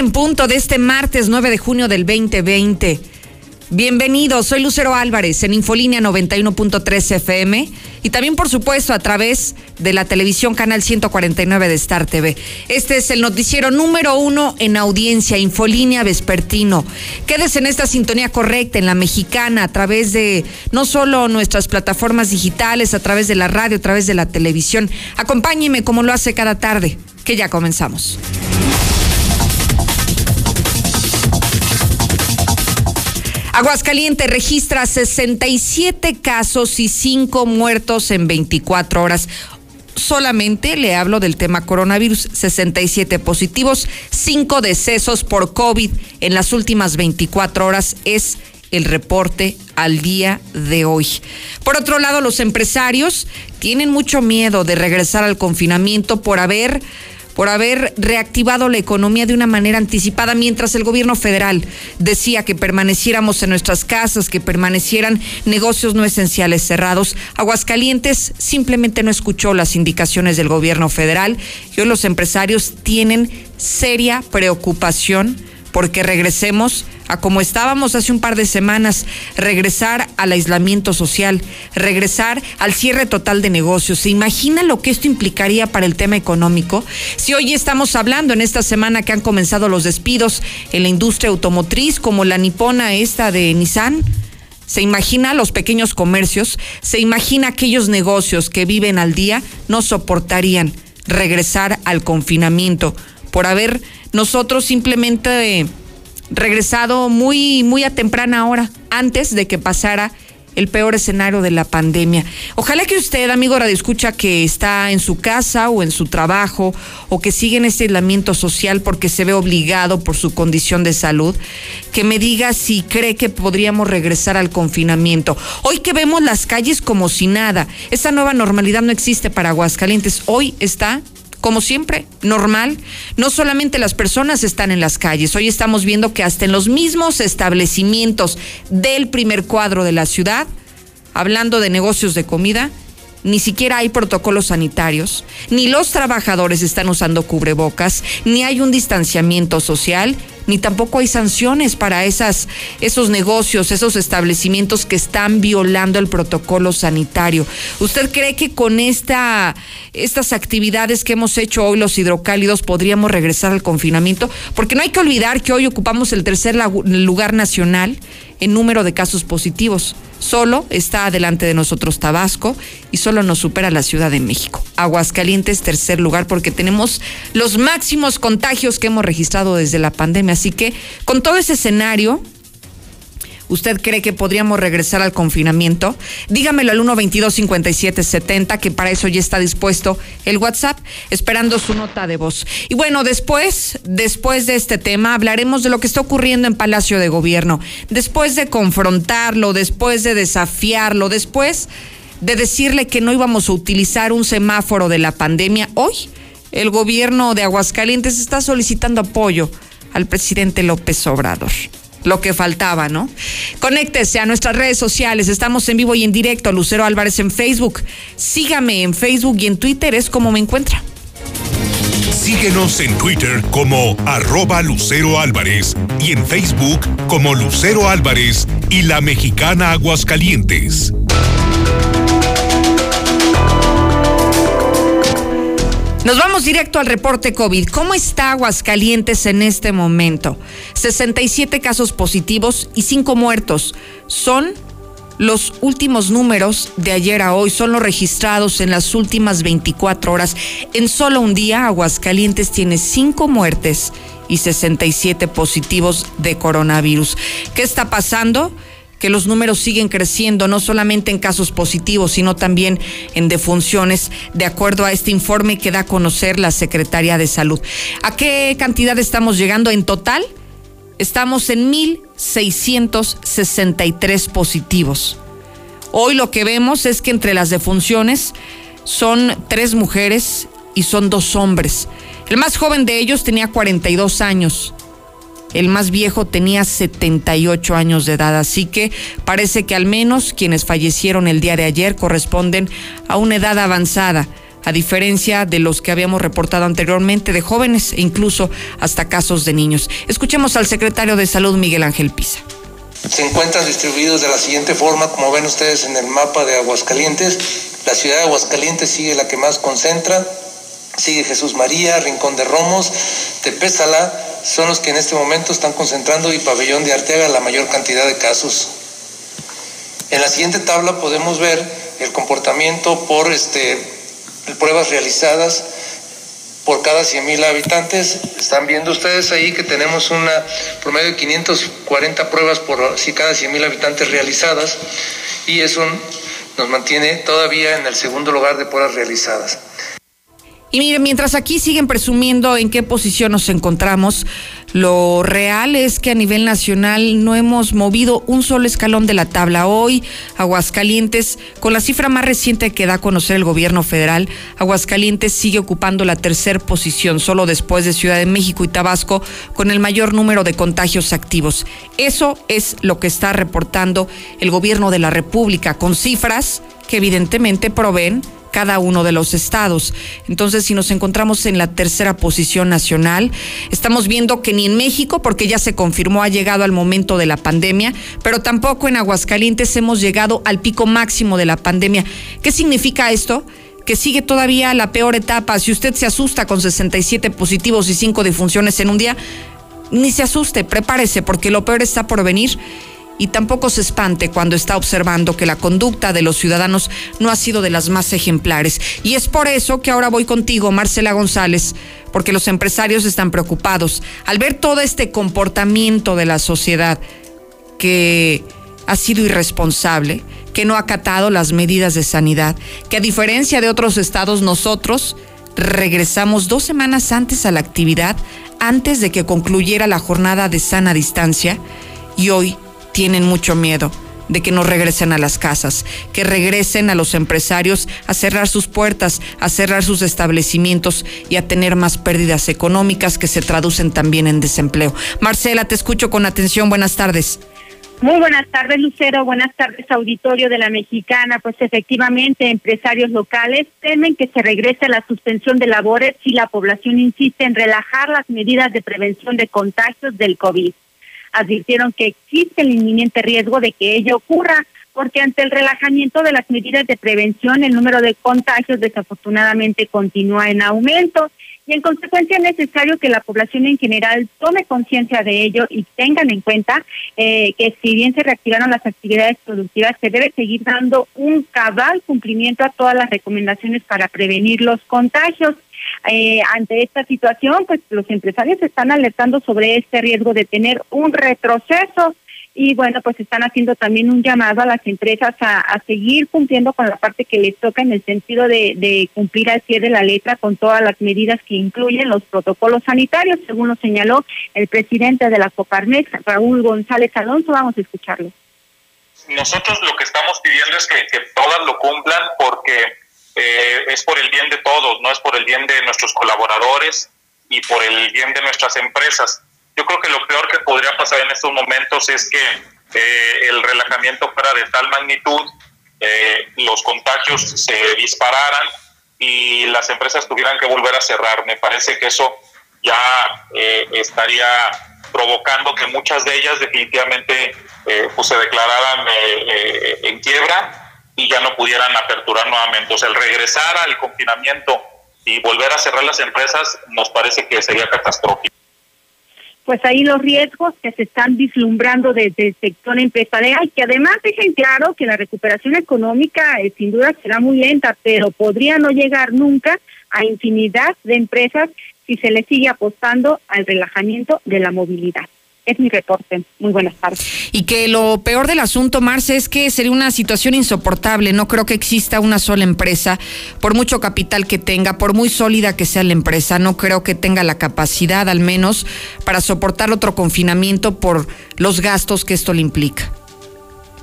en punto de este martes 9 de junio del 2020. Bienvenidos, soy Lucero Álvarez en Infolínea 91.3 FM y también por supuesto a través de la televisión canal 149 de Star TV. Este es el noticiero número uno en audiencia, Infolínea Vespertino. Quédese en esta sintonía correcta, en la mexicana, a través de no solo nuestras plataformas digitales, a través de la radio, a través de la televisión. Acompáñeme como lo hace cada tarde, que ya comenzamos. Aguascalientes registra 67 casos y 5 muertos en 24 horas. Solamente le hablo del tema coronavirus, 67 positivos, 5 decesos por COVID en las últimas 24 horas es el reporte al día de hoy. Por otro lado, los empresarios tienen mucho miedo de regresar al confinamiento por haber por haber reactivado la economía de una manera anticipada, mientras el gobierno federal decía que permaneciéramos en nuestras casas, que permanecieran negocios no esenciales cerrados. Aguascalientes simplemente no escuchó las indicaciones del gobierno federal y hoy los empresarios tienen seria preocupación porque regresemos a como estábamos hace un par de semanas, regresar al aislamiento social, regresar al cierre total de negocios. ¿Se imagina lo que esto implicaría para el tema económico? Si hoy estamos hablando en esta semana que han comenzado los despidos en la industria automotriz, como la nipona esta de Nissan, se imagina los pequeños comercios, se imagina aquellos negocios que viven al día, no soportarían regresar al confinamiento por haber nosotros simplemente regresado muy, muy a temprana hora, antes de que pasara el peor escenario de la pandemia. Ojalá que usted, amigo Radio Escucha, que está en su casa o en su trabajo o que sigue en este aislamiento social porque se ve obligado por su condición de salud, que me diga si cree que podríamos regresar al confinamiento. Hoy que vemos las calles como si nada, esa nueva normalidad no existe para Aguascalientes, hoy está como siempre, normal. No solamente las personas están en las calles, hoy estamos viendo que hasta en los mismos establecimientos del primer cuadro de la ciudad, hablando de negocios de comida, ni siquiera hay protocolos sanitarios, ni los trabajadores están usando cubrebocas, ni hay un distanciamiento social, ni tampoco hay sanciones para esas, esos negocios, esos establecimientos que están violando el protocolo sanitario. ¿Usted cree que con esta, estas actividades que hemos hecho hoy los hidrocálidos podríamos regresar al confinamiento? Porque no hay que olvidar que hoy ocupamos el tercer lugar nacional en número de casos positivos. Solo está adelante de nosotros Tabasco y solo nos supera la Ciudad de México. Aguascalientes, tercer lugar, porque tenemos los máximos contagios que hemos registrado desde la pandemia. Así que con todo ese escenario, ¿Usted cree que podríamos regresar al confinamiento? Dígamelo al 122-5770, que para eso ya está dispuesto el WhatsApp, esperando su nota de voz. Y bueno, después, después de este tema, hablaremos de lo que está ocurriendo en Palacio de Gobierno. Después de confrontarlo, después de desafiarlo, después de decirle que no íbamos a utilizar un semáforo de la pandemia, hoy el gobierno de Aguascalientes está solicitando apoyo al presidente López Obrador lo que faltaba, ¿no? Conéctese a nuestras redes sociales. Estamos en vivo y en directo. Lucero Álvarez en Facebook. Sígame en Facebook y en Twitter. Es como me encuentra. Síguenos en Twitter como arroba Lucero Álvarez y en Facebook como Lucero Álvarez y la mexicana Aguascalientes. Nos vamos directo al reporte COVID. ¿Cómo está Aguascalientes en este momento? 67 casos positivos y 5 muertos. Son los últimos números de ayer a hoy, son los registrados en las últimas 24 horas. En solo un día, Aguascalientes tiene 5 muertes y 67 positivos de coronavirus. ¿Qué está pasando? Que los números siguen creciendo, no solamente en casos positivos, sino también en defunciones, de acuerdo a este informe que da a conocer la Secretaría de Salud. ¿A qué cantidad estamos llegando en total? Estamos en 1.663 positivos. Hoy lo que vemos es que entre las defunciones son tres mujeres y son dos hombres. El más joven de ellos tenía 42 años el más viejo tenía 78 años de edad, así que parece que al menos quienes fallecieron el día de ayer corresponden a una edad avanzada, a diferencia de los que habíamos reportado anteriormente de jóvenes e incluso hasta casos de niños. Escuchemos al secretario de Salud, Miguel Ángel Pisa. Se encuentran distribuidos de la siguiente forma, como ven ustedes en el mapa de Aguascalientes. La ciudad de Aguascalientes sigue la que más concentra, sigue Jesús María, Rincón de Romos, Tepézala, son los que en este momento están concentrando y Pabellón de Arteaga la mayor cantidad de casos. En la siguiente tabla podemos ver el comportamiento por este, pruebas realizadas por cada 100.000 habitantes. Están viendo ustedes ahí que tenemos una promedio de 540 pruebas por si cada 100.000 habitantes realizadas y eso nos mantiene todavía en el segundo lugar de pruebas realizadas. Y miren, mientras aquí siguen presumiendo en qué posición nos encontramos, lo real es que a nivel nacional no hemos movido un solo escalón de la tabla. Hoy, Aguascalientes, con la cifra más reciente que da a conocer el gobierno federal, Aguascalientes sigue ocupando la tercera posición, solo después de Ciudad de México y Tabasco, con el mayor número de contagios activos. Eso es lo que está reportando el gobierno de la República, con cifras que evidentemente proveen cada uno de los estados. Entonces, si nos encontramos en la tercera posición nacional, estamos viendo que ni en México, porque ya se confirmó, ha llegado al momento de la pandemia, pero tampoco en Aguascalientes hemos llegado al pico máximo de la pandemia. ¿Qué significa esto? que sigue todavía la peor etapa. Si usted se asusta con 67 positivos y 5 defunciones en un día, ni se asuste, prepárese, porque lo peor está por venir y tampoco se espante cuando está observando que la conducta de los ciudadanos no ha sido de las más ejemplares. Y es por eso que ahora voy contigo, Marcela González, porque los empresarios están preocupados al ver todo este comportamiento de la sociedad que ha sido irresponsable, que no ha acatado las medidas de sanidad, que a diferencia de otros estados nosotros regresamos dos semanas antes a la actividad, antes de que concluyera la jornada de sana distancia, y hoy tienen mucho miedo de que no regresen a las casas, que regresen a los empresarios a cerrar sus puertas, a cerrar sus establecimientos y a tener más pérdidas económicas que se traducen también en desempleo. Marcela, te escucho con atención. Buenas tardes. Muy buenas tardes, Lucero. Buenas tardes, auditorio de la Mexicana. Pues efectivamente, empresarios locales temen que se regrese a la suspensión de labores si la población insiste en relajar las medidas de prevención de contagios del COVID advirtieron que existe el inminente riesgo de que ello ocurra, porque ante el relajamiento de las medidas de prevención, el número de contagios desafortunadamente continúa en aumento y en consecuencia es necesario que la población en general tome conciencia de ello y tengan en cuenta eh, que si bien se reactivaron las actividades productivas, se debe seguir dando un cabal cumplimiento a todas las recomendaciones para prevenir los contagios. Eh, ante esta situación, pues los empresarios están alertando sobre este riesgo de tener un retroceso y bueno, pues están haciendo también un llamado a las empresas a, seguir cumpliendo con la parte que les toca en el sentido de, de, cumplir al pie de la letra con todas las medidas que incluyen los protocolos sanitarios, según lo señaló el presidente de la Coparmex, Raúl González Alonso. Vamos a escucharlo. Nosotros lo que estamos pidiendo es que, que todas lo cumplan porque eh, es por el bien de todos, no es por el bien de nuestros colaboradores y por el bien de nuestras empresas. Yo creo que lo peor que podría pasar en estos momentos es que eh, el relajamiento fuera de tal magnitud, eh, los contagios se dispararan y las empresas tuvieran que volver a cerrar. Me parece que eso ya estaría provocando que muchas de ellas definitivamente pues se declararan en quiebra y ya no pudieran aperturar nuevamente. O sea, el regresar al confinamiento y volver a cerrar las empresas nos parece que sería catastrófico. Pues ahí los riesgos que se están vislumbrando desde el sector empresarial, que además dejen claro que la recuperación económica eh, sin duda será muy lenta, pero podría no llegar nunca a infinidad de empresas si se le sigue apostando al relajamiento de la movilidad es mi reporte. Muy buenas tardes. Y que lo peor del asunto, Marce, es que sería una situación insoportable. No creo que exista una sola empresa, por mucho capital que tenga, por muy sólida que sea la empresa, no creo que tenga la capacidad, al menos, para soportar otro confinamiento por los gastos que esto le implica.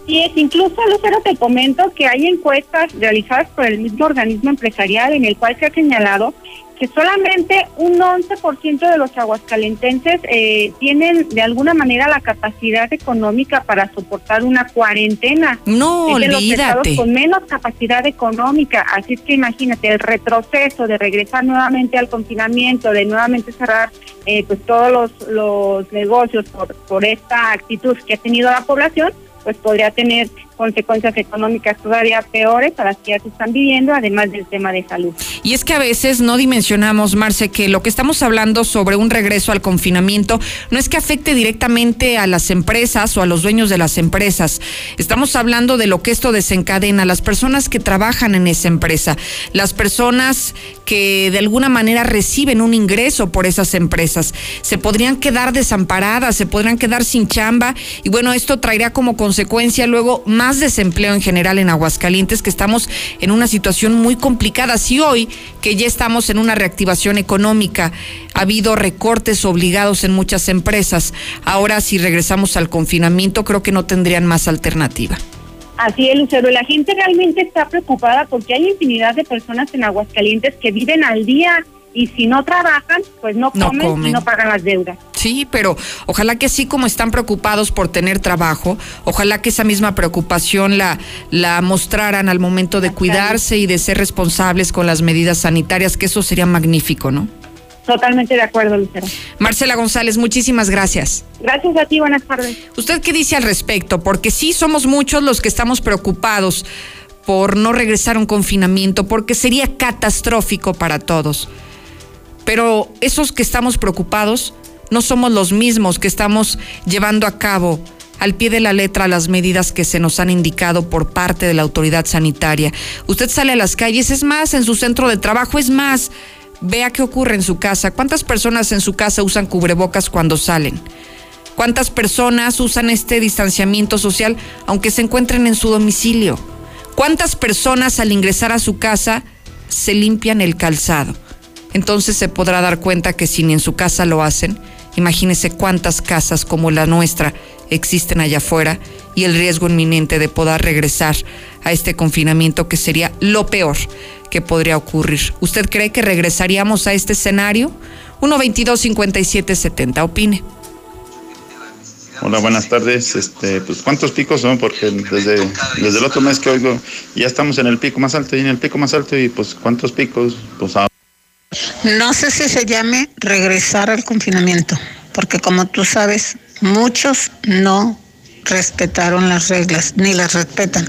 Sí, es, incluso, Lucero, te comento que hay encuestas realizadas por el mismo organismo empresarial en el cual se ha señalado que solamente un 11% de los aguascalentenses eh, tienen de alguna manera la capacidad económica para soportar una cuarentena. No, es de. Los con menos capacidad económica. Así es que imagínate el retroceso de regresar nuevamente al confinamiento, de nuevamente cerrar eh, pues todos los, los negocios por, por esta actitud que ha tenido la población, pues podría tener consecuencias económicas todavía peores para las que ya se están viviendo, además del tema de salud. Y es que a veces no dimensionamos, Marce, que lo que estamos hablando sobre un regreso al confinamiento no es que afecte directamente a las empresas o a los dueños de las empresas. Estamos hablando de lo que esto desencadena, las personas que trabajan en esa empresa, las personas que de alguna manera reciben un ingreso por esas empresas. Se podrían quedar desamparadas, se podrían quedar sin chamba y bueno, esto traería como consecuencia luego más más desempleo en general en Aguascalientes, que estamos en una situación muy complicada. Si hoy, que ya estamos en una reactivación económica, ha habido recortes obligados en muchas empresas, ahora si regresamos al confinamiento, creo que no tendrían más alternativa. Así es, Lucero. La gente realmente está preocupada porque hay infinidad de personas en Aguascalientes que viven al día y si no trabajan, pues no comen, y no pagan las deudas. Sí, pero ojalá que así como están preocupados por tener trabajo, ojalá que esa misma preocupación la, la mostraran al momento de cuidarse y de ser responsables con las medidas sanitarias, que eso sería magnífico, ¿no? Totalmente de acuerdo, Lucero. Marcela González, muchísimas gracias. Gracias a ti, buenas tardes. ¿Usted qué dice al respecto? Porque sí somos muchos los que estamos preocupados por no regresar a un confinamiento, porque sería catastrófico para todos. Pero esos que estamos preocupados no somos los mismos que estamos llevando a cabo al pie de la letra las medidas que se nos han indicado por parte de la autoridad sanitaria. Usted sale a las calles, es más, en su centro de trabajo, es más, vea qué ocurre en su casa. ¿Cuántas personas en su casa usan cubrebocas cuando salen? ¿Cuántas personas usan este distanciamiento social aunque se encuentren en su domicilio? ¿Cuántas personas al ingresar a su casa se limpian el calzado? entonces se podrá dar cuenta que si ni en su casa lo hacen, imagínese cuántas casas como la nuestra existen allá afuera y el riesgo inminente de poder regresar a este confinamiento que sería lo peor que podría ocurrir. ¿Usted cree que regresaríamos a este escenario? 122-5770, opine. Hola, buenas tardes. Este, pues, ¿Cuántos picos son? Porque desde, desde el otro mes que oigo, ya estamos en el pico más alto y en el pico más alto y pues ¿cuántos picos? Pues ahora no sé si se llame regresar al confinamiento, porque como tú sabes, muchos no respetaron las reglas, ni las respetan.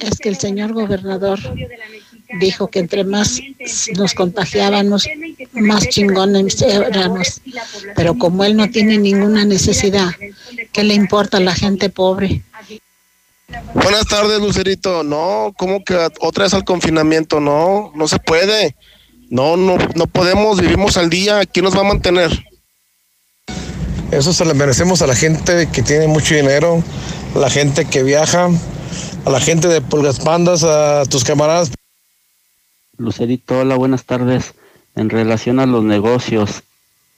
Es que el señor gobernador dijo que entre más nos contagiábamos, más chingones éramos. Pero como él no tiene ninguna necesidad, ¿qué le importa a la gente pobre? Buenas tardes, Lucerito. No, ¿cómo que otra vez al confinamiento? No, no se puede. No, no, no podemos, vivimos al día. ¿Quién nos va a mantener? Eso se lo merecemos a la gente que tiene mucho dinero, a la gente que viaja, a la gente de Pulgas Pandas, a tus camaradas. Lucerito, hola, buenas tardes. En relación a los negocios,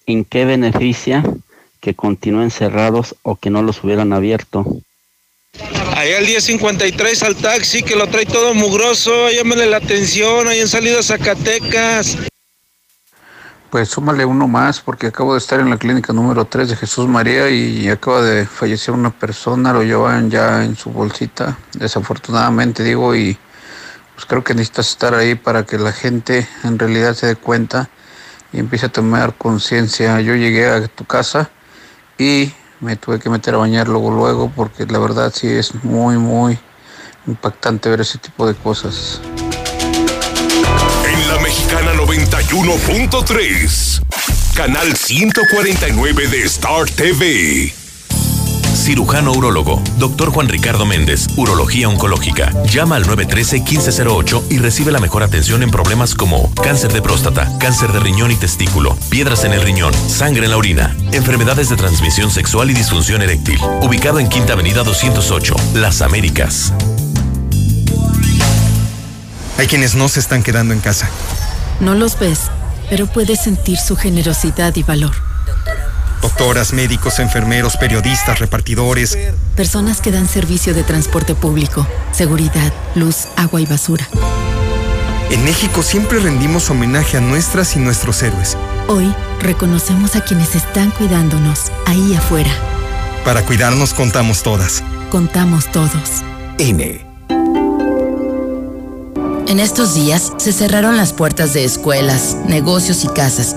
¿en qué beneficia que continúen cerrados o que no los hubieran abierto? Allá el 1053 al taxi que lo trae todo mugroso, llámale la atención, ahí en salida Zacatecas. Pues súmale uno más porque acabo de estar en la clínica número 3 de Jesús María y acaba de fallecer una persona, lo llevan ya en su bolsita, desafortunadamente digo, y pues creo que necesitas estar ahí para que la gente en realidad se dé cuenta y empiece a tomar conciencia. Yo llegué a tu casa y me tuve que meter a bañar luego, luego, porque la verdad sí es muy, muy impactante ver ese tipo de cosas. En la Mexicana 91.3, canal 149 de Star TV cirujano urólogo, doctor Juan Ricardo Méndez, Urología Oncológica. Llama al 913-1508 y recibe la mejor atención en problemas como cáncer de próstata, cáncer de riñón y testículo, piedras en el riñón, sangre en la orina, enfermedades de transmisión sexual y disfunción eréctil. Ubicado en Quinta Avenida 208, Las Américas. Hay quienes no se están quedando en casa. No los ves, pero puedes sentir su generosidad y valor. Doctoras, médicos, enfermeros, periodistas, repartidores. Personas que dan servicio de transporte público, seguridad, luz, agua y basura. En México siempre rendimos homenaje a nuestras y nuestros héroes. Hoy reconocemos a quienes están cuidándonos ahí afuera. Para cuidarnos contamos todas. Contamos todos. INE. En estos días se cerraron las puertas de escuelas, negocios y casas,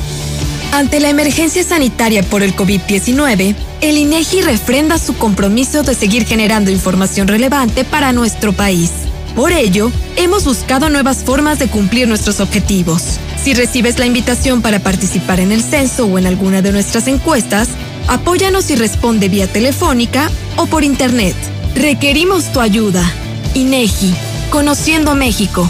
Ante la emergencia sanitaria por el COVID-19, el INEGI refrenda su compromiso de seguir generando información relevante para nuestro país. Por ello, hemos buscado nuevas formas de cumplir nuestros objetivos. Si recibes la invitación para participar en el censo o en alguna de nuestras encuestas, apóyanos y responde vía telefónica o por internet. Requerimos tu ayuda. INEGI, Conociendo México.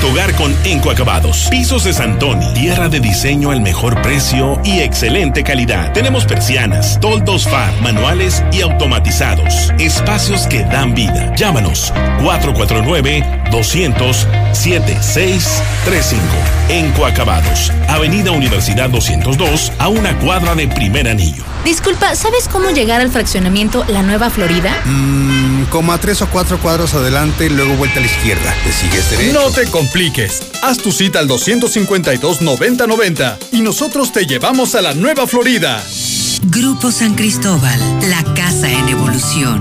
tu hogar con Encoacabados. Pisos de Santoni, tierra de diseño al mejor precio y excelente calidad. Tenemos persianas, toldos FAR, manuales y automatizados. Espacios que dan vida. Llámanos 449-200-7635. Encoacabados, Avenida Universidad 202, a una cuadra de primer anillo. Disculpa, ¿sabes cómo llegar al fraccionamiento La Nueva Florida? Mmm, como a tres o cuatro cuadros adelante, luego vuelta a la izquierda. ¿Te sigues derecho? No te compliques. Haz tu cita al 252-9090 y nosotros te llevamos a La Nueva Florida. Grupo San Cristóbal, la casa en evolución.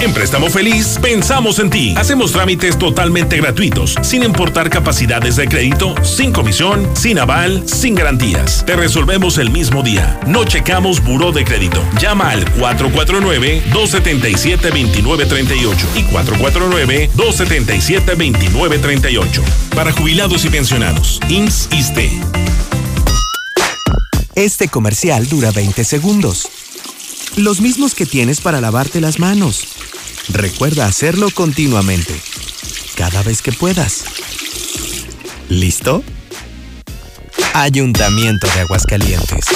En Préstamo Feliz pensamos en ti. Hacemos trámites totalmente gratuitos, sin importar capacidades de crédito, sin comisión, sin aval, sin garantías. Te resolvemos el mismo día. No checamos buró de crédito. Llama al 449-277-2938 y 449-277-2938. Para jubilados y pensionados. IMSS ISTE. Este comercial dura 20 segundos. Los mismos que tienes para lavarte las manos. Recuerda hacerlo continuamente. Cada vez que puedas. ¿Listo? Ayuntamiento de Aguascalientes.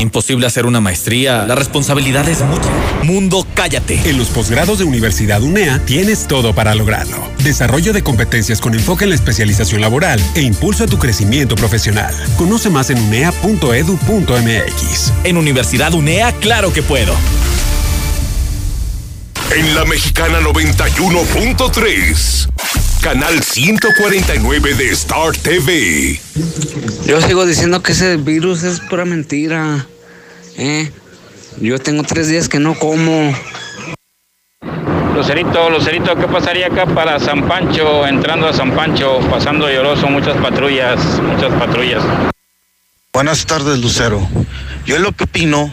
Imposible hacer una maestría. La responsabilidad es mucha. Mundo, cállate. En los posgrados de Universidad UNEA tienes todo para lograrlo. Desarrollo de competencias con enfoque en la especialización laboral e impulso a tu crecimiento profesional. Conoce más en unea.edu.mx. En Universidad UNEA, claro que puedo. En la Mexicana 91.3, canal 149 de Star TV. Yo sigo diciendo que ese virus es pura mentira. ¿eh? Yo tengo tres días que no como. Lucerito, Lucerito, ¿qué pasaría acá para San Pancho? Entrando a San Pancho, pasando lloroso, muchas patrullas, muchas patrullas. Buenas tardes, Lucero. Yo lo que opino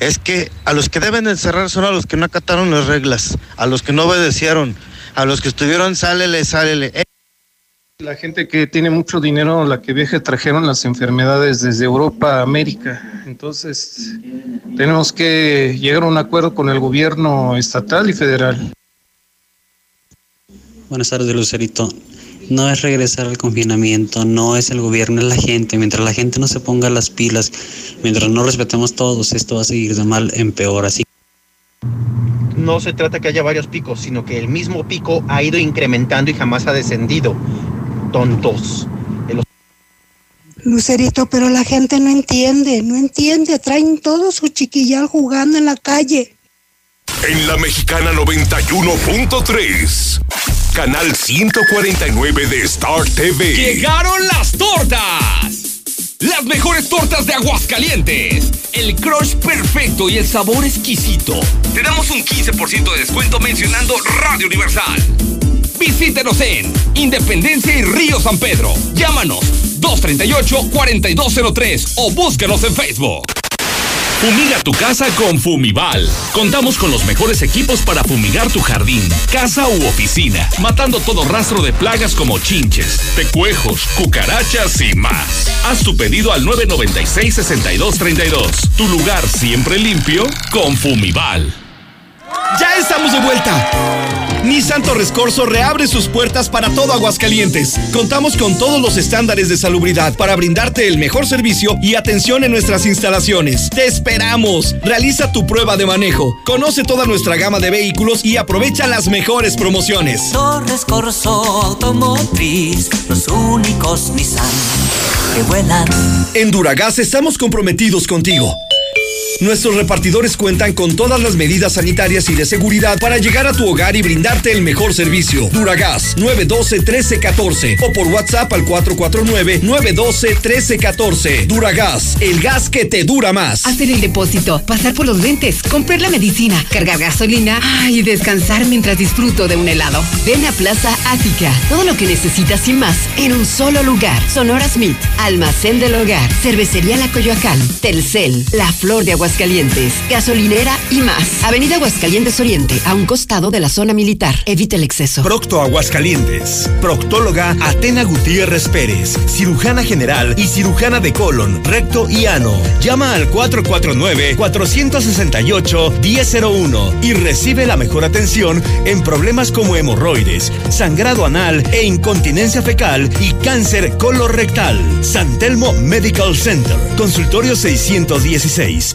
es que a los que deben encerrar son a los que no acataron las reglas, a los que no obedecieron, a los que estuvieron, sálele, sálele. Eh, La gente que tiene mucho dinero, la que viaja, trajeron las enfermedades desde Europa a América. Entonces, tenemos que llegar a un acuerdo con el gobierno estatal y federal. Buenas tardes, Lucerito. No es regresar al confinamiento, no es el gobierno, es la gente. Mientras la gente no se ponga las pilas, mientras no respetemos todos, esto va a seguir de mal en peor. Así no se trata que haya varios picos, sino que el mismo pico ha ido incrementando y jamás ha descendido. Tontos. Lucerito, pero la gente no entiende, no entiende. Traen todo su chiquillal jugando en la calle. En la mexicana 91.3, canal 149 de Star TV. ¡Llegaron las tortas! Las mejores tortas de Aguascalientes. El crush perfecto y el sabor exquisito. Te damos un 15% de descuento mencionando Radio Universal. Visítenos en Independencia y Río San Pedro. Llámanos 238-4203 o búscanos en Facebook. Fumiga tu casa con Fumival. Contamos con los mejores equipos para fumigar tu jardín, casa u oficina, matando todo rastro de plagas como chinches, tecuejos, cucarachas y más. Haz tu pedido al 996-6232. Tu lugar siempre limpio con Fumival. ¡Ya estamos de vuelta! Nissan Torres Corso reabre sus puertas para todo Aguascalientes. Contamos con todos los estándares de salubridad para brindarte el mejor servicio y atención en nuestras instalaciones. ¡Te esperamos! Realiza tu prueba de manejo. Conoce toda nuestra gama de vehículos y aprovecha las mejores promociones. Torres Corso Automotriz, los únicos Nissan que vuelan. En Duragas estamos comprometidos contigo. Nuestros repartidores cuentan con todas las medidas sanitarias y de seguridad para llegar a tu hogar y brindarte el mejor servicio. Duragas 912-1314 o por WhatsApp al 449-912-1314. Duragas, el gas que te dura más. Hacer el depósito, pasar por los lentes, comprar la medicina, cargar gasolina y descansar mientras disfruto de un helado. Ven a Plaza Ática. Todo lo que necesitas y más en un solo lugar. Sonora Smith, Almacén del Hogar, Cervecería La Coyoacán, Telcel, La Flor de Aguascalientes, gasolinera y más. Avenida Aguascalientes Oriente, a un costado de la zona militar. Evite el exceso. Procto Aguascalientes. Proctóloga Atena Gutiérrez Pérez. Cirujana general y cirujana de colon, recto y ano. Llama al 449-468-1001 y recibe la mejor atención en problemas como hemorroides, sangrado anal e incontinencia fecal y cáncer colorectal. San Telmo Medical Center. Consultorio 616.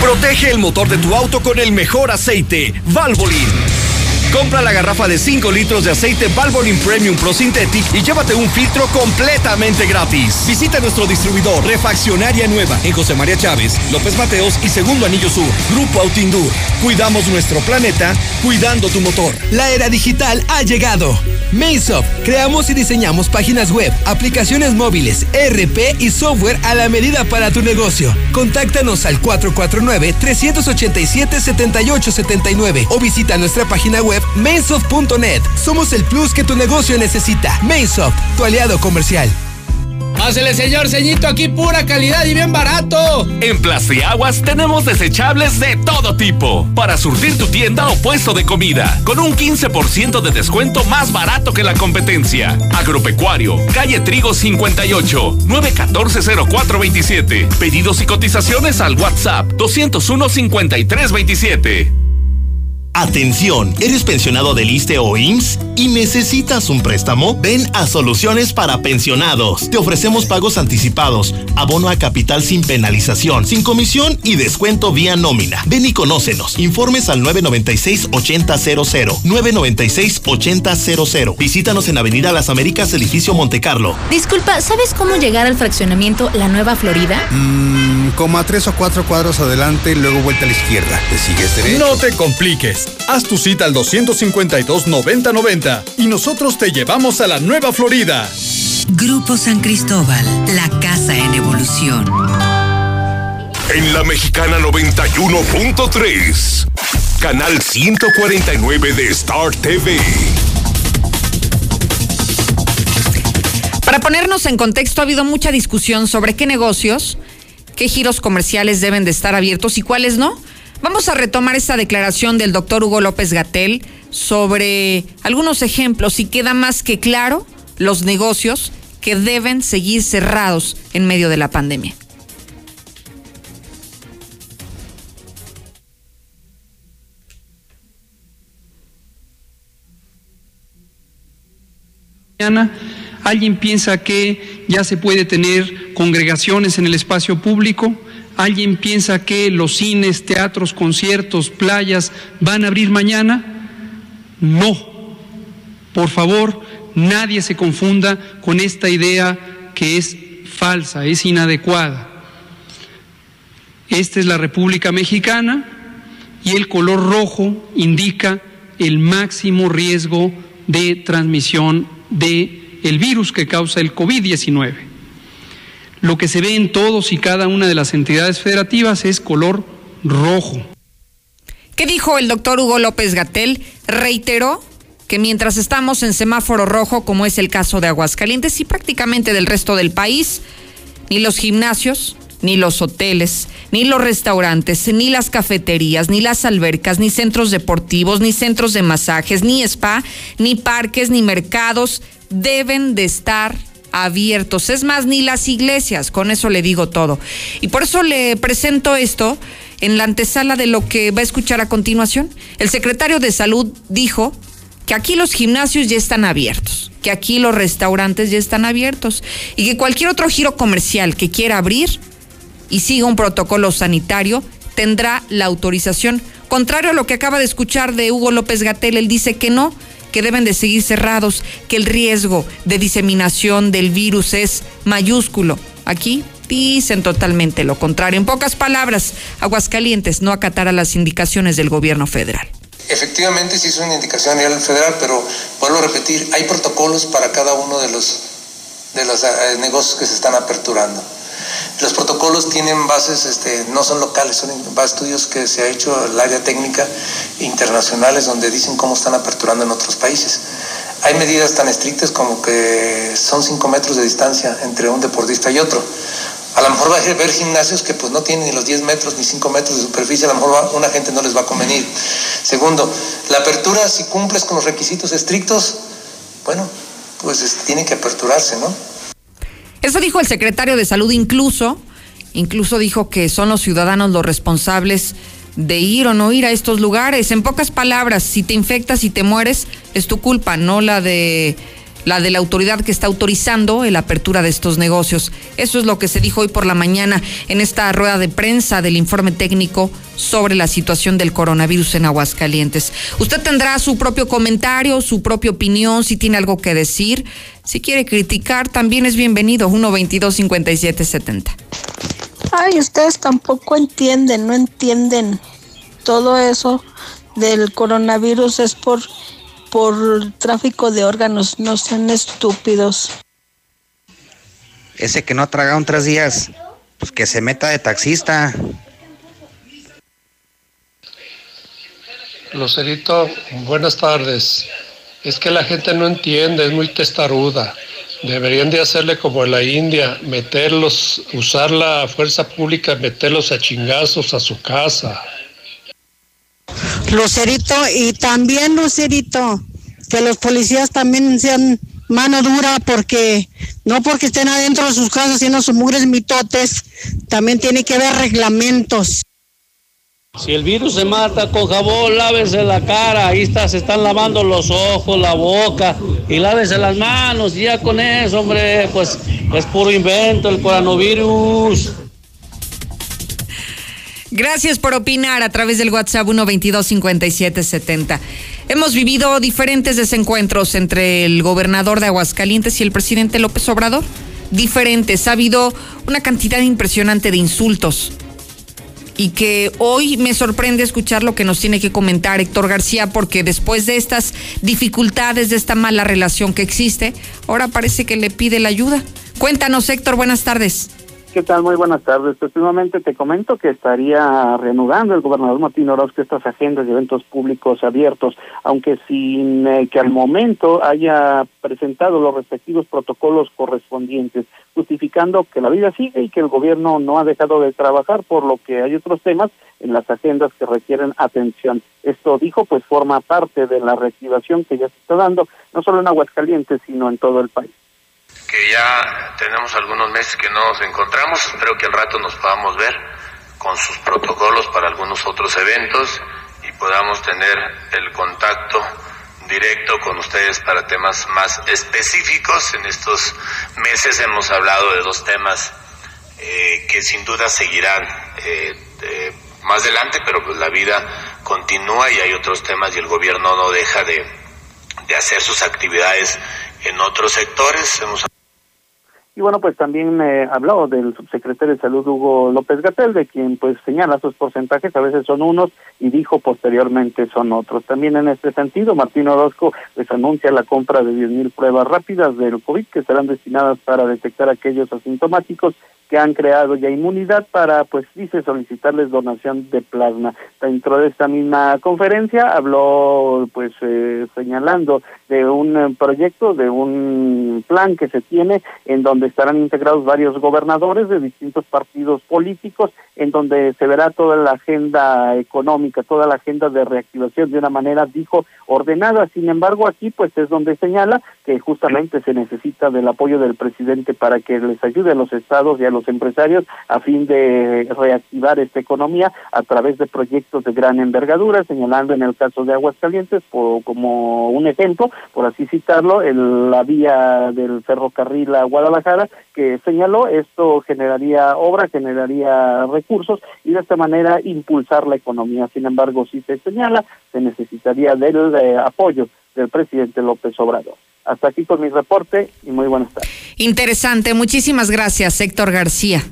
Protege el motor de tu auto con el mejor aceite, Valvoline. Compra la garrafa de 5 litros de aceite Valvoline Premium Pro Synthetic y llévate un filtro completamente gratis. Visita nuestro distribuidor Refaccionaria Nueva en José María Chávez, López Mateos y Segundo Anillo Sur. Grupo Autindur. Cuidamos nuestro planeta, cuidando tu motor. La era digital ha llegado. Maysop, creamos y diseñamos páginas web, aplicaciones móviles, RP y software a la medida para tu negocio. Contáctanos al 449-387-7879 o visita nuestra página web Mainsoft.net. Somos el plus que tu negocio necesita. Mainsoft, tu aliado comercial. Pásele, señor ceñito, aquí pura calidad y bien barato. En Plastiaguas tenemos desechables de todo tipo para surtir tu tienda o puesto de comida con un 15% de descuento más barato que la competencia. Agropecuario, calle Trigo 58, 914-0427. Pedidos y cotizaciones al WhatsApp 201 5327. Atención, ¿eres pensionado del ISTE o IMSS y necesitas un préstamo? Ven a Soluciones para Pensionados. Te ofrecemos pagos anticipados, abono a capital sin penalización, sin comisión y descuento vía nómina. Ven y conócenos. Informes al 996-8000. 996-8000. Visítanos en Avenida Las Américas, edificio Montecarlo. Disculpa, ¿sabes cómo llegar al fraccionamiento La Nueva Florida? Mmm, como a tres o cuatro cuadros adelante, luego vuelta a la izquierda. ¿Te sigues derecho? No te compliques. Haz tu cita al 252-9090 y nosotros te llevamos a la Nueva Florida. Grupo San Cristóbal, la casa en evolución. En la mexicana 91.3, canal 149 de Star TV. Para ponernos en contexto, ha habido mucha discusión sobre qué negocios, qué giros comerciales deben de estar abiertos y cuáles no. Vamos a retomar esta declaración del doctor Hugo López Gatel sobre algunos ejemplos y queda más que claro los negocios que deben seguir cerrados en medio de la pandemia. ¿Alguien piensa que ya se puede tener congregaciones en el espacio público? ¿Alguien piensa que los cines, teatros, conciertos, playas van a abrir mañana? No. Por favor, nadie se confunda con esta idea que es falsa, es inadecuada. Esta es la República Mexicana y el color rojo indica el máximo riesgo de transmisión de el virus que causa el COVID-19. Lo que se ve en todos y cada una de las entidades federativas es color rojo. ¿Qué dijo el doctor Hugo López Gatel? Reiteró que mientras estamos en semáforo rojo, como es el caso de Aguascalientes y prácticamente del resto del país, ni los gimnasios, ni los hoteles, ni los restaurantes, ni las cafeterías, ni las albercas, ni centros deportivos, ni centros de masajes, ni spa, ni parques, ni mercados deben de estar abiertos. Es más, ni las iglesias, con eso le digo todo. Y por eso le presento esto en la antesala de lo que va a escuchar a continuación. El secretario de Salud dijo que aquí los gimnasios ya están abiertos, que aquí los restaurantes ya están abiertos y que cualquier otro giro comercial que quiera abrir y siga un protocolo sanitario, tendrá la autorización. Contrario a lo que acaba de escuchar de Hugo López Gatel, él dice que no, que deben de seguir cerrados, que el riesgo de diseminación del virus es mayúsculo. Aquí dicen totalmente lo contrario. En pocas palabras, Aguascalientes no acatará las indicaciones del gobierno federal. Efectivamente, sí es una indicación a nivel federal, pero vuelvo a repetir, hay protocolos para cada uno de los, de los eh, negocios que se están aperturando. Los protocolos tienen bases, este, no son locales, son estudios que se ha hecho el área técnica internacionales donde dicen cómo están aperturando en otros países. Hay medidas tan estrictas como que son 5 metros de distancia entre un deportista y otro. A lo mejor va a haber gimnasios que pues no tienen ni los 10 metros ni 5 metros de superficie, a lo mejor una gente no les va a convenir. Segundo, la apertura, si cumples con los requisitos estrictos, bueno, pues tiene que aperturarse, ¿no? Eso dijo el secretario de Salud incluso, incluso dijo que son los ciudadanos los responsables de ir o no ir a estos lugares. En pocas palabras, si te infectas y te mueres, es tu culpa, no la de la de la autoridad que está autorizando la apertura de estos negocios. Eso es lo que se dijo hoy por la mañana en esta rueda de prensa del informe técnico sobre la situación del coronavirus en Aguascalientes. Usted tendrá su propio comentario, su propia opinión, si tiene algo que decir. Si quiere criticar, también es bienvenido. 122 5770 Ay, ustedes tampoco entienden, no entienden. Todo eso del coronavirus es por por tráfico de órganos, no sean estúpidos. Ese que no ha tragado en tres días, pues que se meta de taxista. Lucerito, buenas tardes. Es que la gente no entiende, es muy testaruda. Deberían de hacerle como en la India, meterlos, usar la fuerza pública, meterlos a chingazos a su casa. Lucerito, y también Lucerito, que los policías también sean mano dura porque no porque estén adentro de sus casas haciendo sus mugres mitotes, también tiene que haber reglamentos. Si el virus se mata con jabón, lávese la cara, ahí está, se están lavando los ojos, la boca y lávese las manos, y ya con eso, hombre, pues es puro invento el coronavirus. Gracias por opinar a través del WhatsApp 122-5770. Hemos vivido diferentes desencuentros entre el gobernador de Aguascalientes y el presidente López Obrador. Diferentes. Ha habido una cantidad impresionante de insultos. Y que hoy me sorprende escuchar lo que nos tiene que comentar Héctor García, porque después de estas dificultades, de esta mala relación que existe, ahora parece que le pide la ayuda. Cuéntanos, Héctor, buenas tardes. ¿Qué tal? Muy buenas tardes. Efectivamente, te comento que estaría reanudando el gobernador Martín Orozco estas agendas de eventos públicos abiertos, aunque sin eh, que al momento haya presentado los respectivos protocolos correspondientes, justificando que la vida sigue y que el gobierno no ha dejado de trabajar, por lo que hay otros temas en las agendas que requieren atención. Esto dijo, pues forma parte de la reactivación que ya se está dando, no solo en Aguascalientes, sino en todo el país que ya tenemos algunos meses que no nos encontramos, espero que al rato nos podamos ver con sus protocolos para algunos otros eventos y podamos tener el contacto directo con ustedes para temas más específicos. En estos meses hemos hablado de dos temas eh, que sin duda seguirán eh, más adelante, pero pues la vida continúa y hay otros temas y el gobierno no deja de, de hacer sus actividades en otros sectores. Y bueno, pues también eh, habló del subsecretario de Salud Hugo López Gatel, de quien pues señala sus porcentajes, a veces son unos y dijo posteriormente son otros. También en este sentido, Martín Orozco les anuncia la compra de 10.000 pruebas rápidas del COVID que serán destinadas para detectar aquellos asintomáticos que han creado ya inmunidad para, pues dice, solicitarles donación de plasma. Dentro de esta misma conferencia habló, pues, eh, señalando de un eh, proyecto, de un plan que se tiene en donde estarán integrados varios gobernadores de distintos partidos políticos, en donde se verá toda la agenda económica, toda la agenda de reactivación de una manera, dijo, ordenada. Sin embargo, aquí, pues, es donde señala que justamente se necesita del apoyo del presidente para que les ayude a los estados y a los empresarios a fin de reactivar esta economía a través de proyectos de gran envergadura, señalando en el caso de Aguascalientes por, como un ejemplo, por así citarlo, el, la vía del ferrocarril a Guadalajara, que señaló esto generaría obra, generaría recursos y de esta manera impulsar la economía. Sin embargo, si se señala, se necesitaría del eh, apoyo del presidente López Obrador. Hasta aquí con mi reporte y muy buenas tardes. Interesante, muchísimas gracias, Héctor García.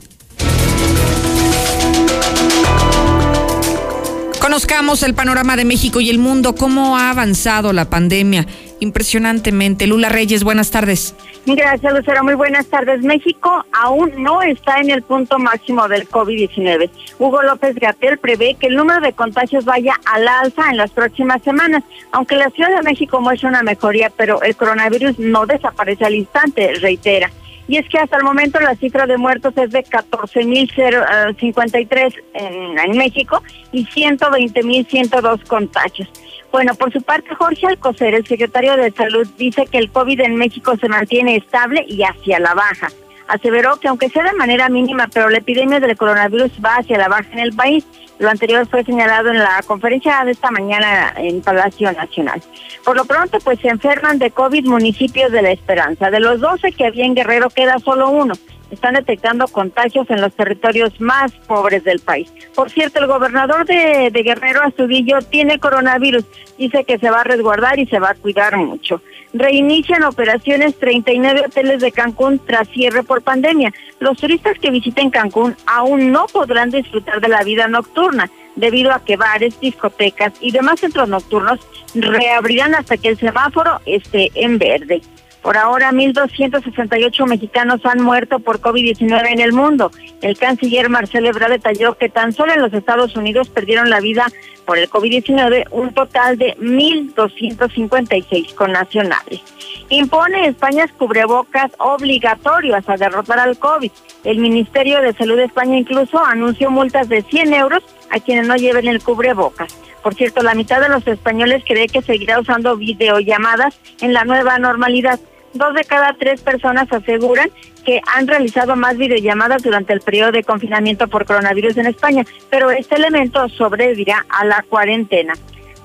Conozcamos el panorama de México y el mundo, cómo ha avanzado la pandemia impresionantemente. Lula Reyes, buenas tardes. Gracias, Lucero. Muy buenas tardes. México aún no está en el punto máximo del COVID-19. Hugo López Gatel prevé que el número de contagios vaya al alza en las próximas semanas, aunque la Ciudad de México muestra una mejoría, pero el coronavirus no desaparece al instante, reitera. Y es que hasta el momento la cifra de muertos es de 14.053 en, en México y 120.102 contagios. Bueno, por su parte, Jorge Alcocer, el secretario de Salud, dice que el COVID en México se mantiene estable y hacia la baja. Aseveró que aunque sea de manera mínima, pero la epidemia del coronavirus va hacia la baja en el país. Lo anterior fue señalado en la conferencia de esta mañana en Palacio Nacional. Por lo pronto, pues se enferman de COVID municipios de la Esperanza. De los 12 que había en Guerrero queda solo uno están detectando contagios en los territorios más pobres del país. Por cierto, el gobernador de, Guerrero, Astudillo, tiene coronavirus. Dice que se va a resguardar y se va a cuidar mucho. Reinician operaciones 39 hoteles de Cancún tras cierre por pandemia. Los turistas que visiten Cancún aún no podrán disfrutar de la vida nocturna debido a que bares, discotecas y demás centros nocturnos reabrirán hasta que el semáforo esté en verde. Por ahora, 1.268 mexicanos han muerto por COVID-19 en el mundo. El canciller Marcelo Ebrard detalló que tan solo en los Estados Unidos perdieron la vida por el COVID-19 un total de 1.256 connacionales. Impone España cubrebocas obligatorios a derrotar al COVID. El Ministerio de Salud de España incluso anunció multas de 100 euros a quienes no lleven el cubrebocas. Por cierto, la mitad de los españoles cree que seguirá usando videollamadas en la nueva normalidad. Dos de cada tres personas aseguran que han realizado más videollamadas durante el periodo de confinamiento por coronavirus en España, pero este elemento sobrevivirá a la cuarentena.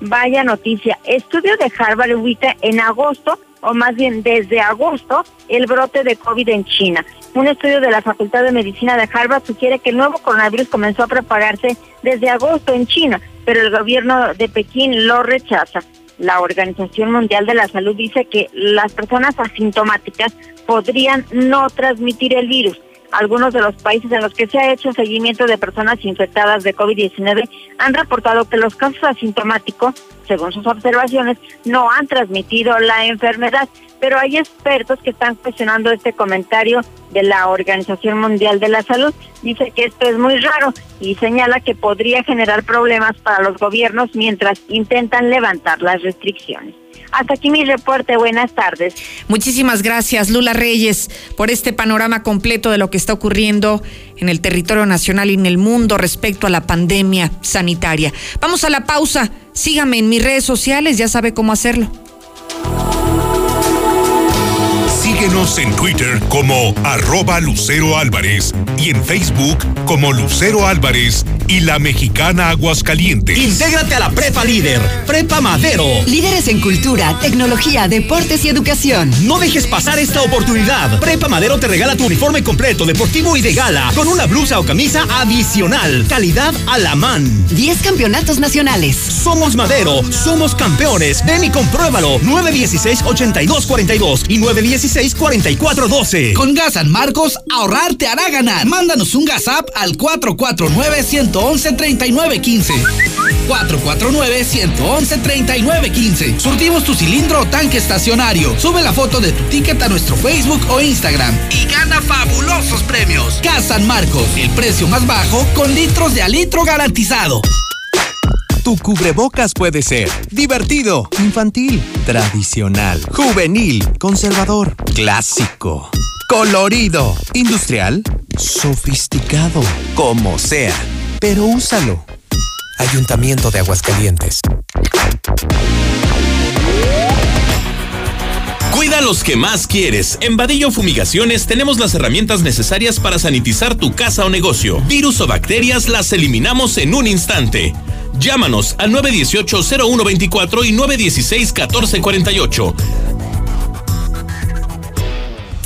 Vaya noticia. Estudio de Harvard ubica en agosto, o más bien desde agosto, el brote de COVID en China. Un estudio de la Facultad de Medicina de Harvard sugiere que el nuevo coronavirus comenzó a propagarse desde agosto en China pero el gobierno de Pekín lo rechaza. La Organización Mundial de la Salud dice que las personas asintomáticas podrían no transmitir el virus. Algunos de los países en los que se ha hecho seguimiento de personas infectadas de COVID-19 han reportado que los casos asintomáticos, según sus observaciones, no han transmitido la enfermedad. pero hay expertos que están cuestionando este comentario de la Organización Mundial de la Salud. Dice que esto es muy raro y señala que podría generar problemas para los gobiernos mientras intentan levantar las restricciones. Hasta aquí mi reporte. Buenas tardes. Muchísimas gracias, Lula Reyes, por este panorama completo de lo que está ocurriendo en el territorio nacional y en el mundo respecto a la pandemia sanitaria. Vamos a la pausa. Sígame en mis redes sociales, ya sabe cómo hacerlo. Síguenos en Twitter como arroba Lucero Álvarez y en Facebook como Lucero Álvarez y la mexicana Aguascalientes. Intégrate a la Prepa Líder, Prepa Madero. Líderes en cultura, tecnología, deportes y educación. No dejes pasar esta oportunidad. Prepa Madero te regala tu uniforme completo, deportivo y de gala, con una blusa o camisa adicional. Calidad a la man. 10 campeonatos nacionales. Somos Madero, somos campeones. Ven y compruébalo. 916-8242 y 916-4412. Con Gas San Marcos, ahorrar te hará ganar. Mándanos un gas app al 449 111-3915. 449-111-3915. Surtimos tu cilindro o tanque estacionario. Sube la foto de tu ticket a nuestro Facebook o Instagram y gana fabulosos premios. Gas San Marcos, el precio más bajo con litros de a litro garantizado. Tu cubrebocas puede ser divertido, infantil, tradicional, juvenil, conservador, clásico, colorido, industrial, sofisticado, como sea, pero úsalo. Ayuntamiento de Aguascalientes. Cuida los que más quieres. En Vadillo Fumigaciones tenemos las herramientas necesarias para sanitizar tu casa o negocio. Virus o bacterias las eliminamos en un instante. Llámanos al 918-0124 y 916-1448.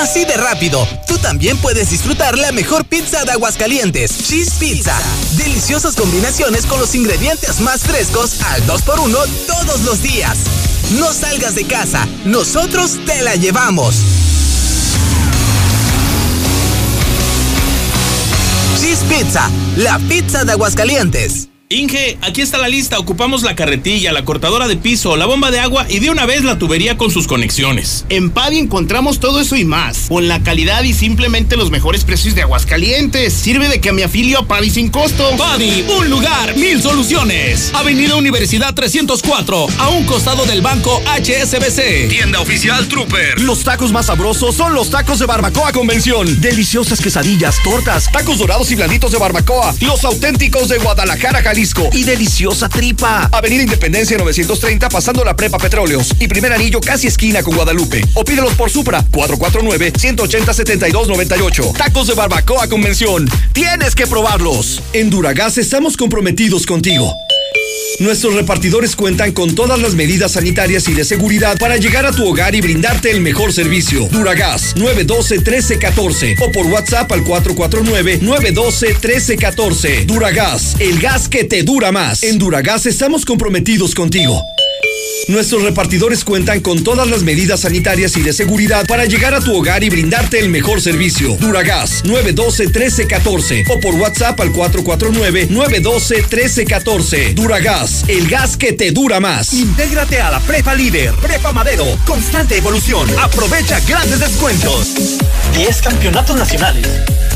Así de rápido, tú también puedes disfrutar la mejor pizza de Aguascalientes, Cheese Pizza. Deliciosas combinaciones con los ingredientes más frescos al 2x1 todos los días. No salgas de casa, nosotros te la llevamos. Cheese Pizza, la pizza de Aguascalientes. Inge, aquí está la lista. Ocupamos la carretilla, la cortadora de piso, la bomba de agua y de una vez la tubería con sus conexiones. En Padi encontramos todo eso y más, con la calidad y simplemente los mejores precios de Aguascalientes. Sirve de que me afilio a Padi sin costo. Padi, un lugar, mil soluciones. Avenida Universidad 304, a un costado del banco HSBC. Tienda oficial Trooper. Los tacos más sabrosos son los tacos de barbacoa convención. Deliciosas quesadillas, tortas, tacos dorados y blanditos de barbacoa. Los auténticos de Guadalajara, Jalisco y deliciosa tripa. Avenida Independencia 930 pasando la Prepa Petróleos y primer anillo casi esquina con Guadalupe. O pídelos por Supra 449-180-7298. Tacos de barbacoa convención. Tienes que probarlos. En Duragas estamos comprometidos contigo. Nuestros repartidores cuentan con todas las medidas sanitarias y de seguridad para llegar a tu hogar y brindarte el mejor servicio. Duragas 912-1314 o por WhatsApp al 449-912-1314. Duragas, el gas que te dura más. En Duragas estamos comprometidos contigo. Nuestros repartidores cuentan con todas las medidas sanitarias y de seguridad para llegar a tu hogar y brindarte el mejor servicio. Duragas 912-1314 o por WhatsApp al 449-912-1314. Duragas, el gas que te dura más. Intégrate a la Prepa Líder, Prepa Madero, constante evolución. Aprovecha grandes descuentos. 10 campeonatos nacionales.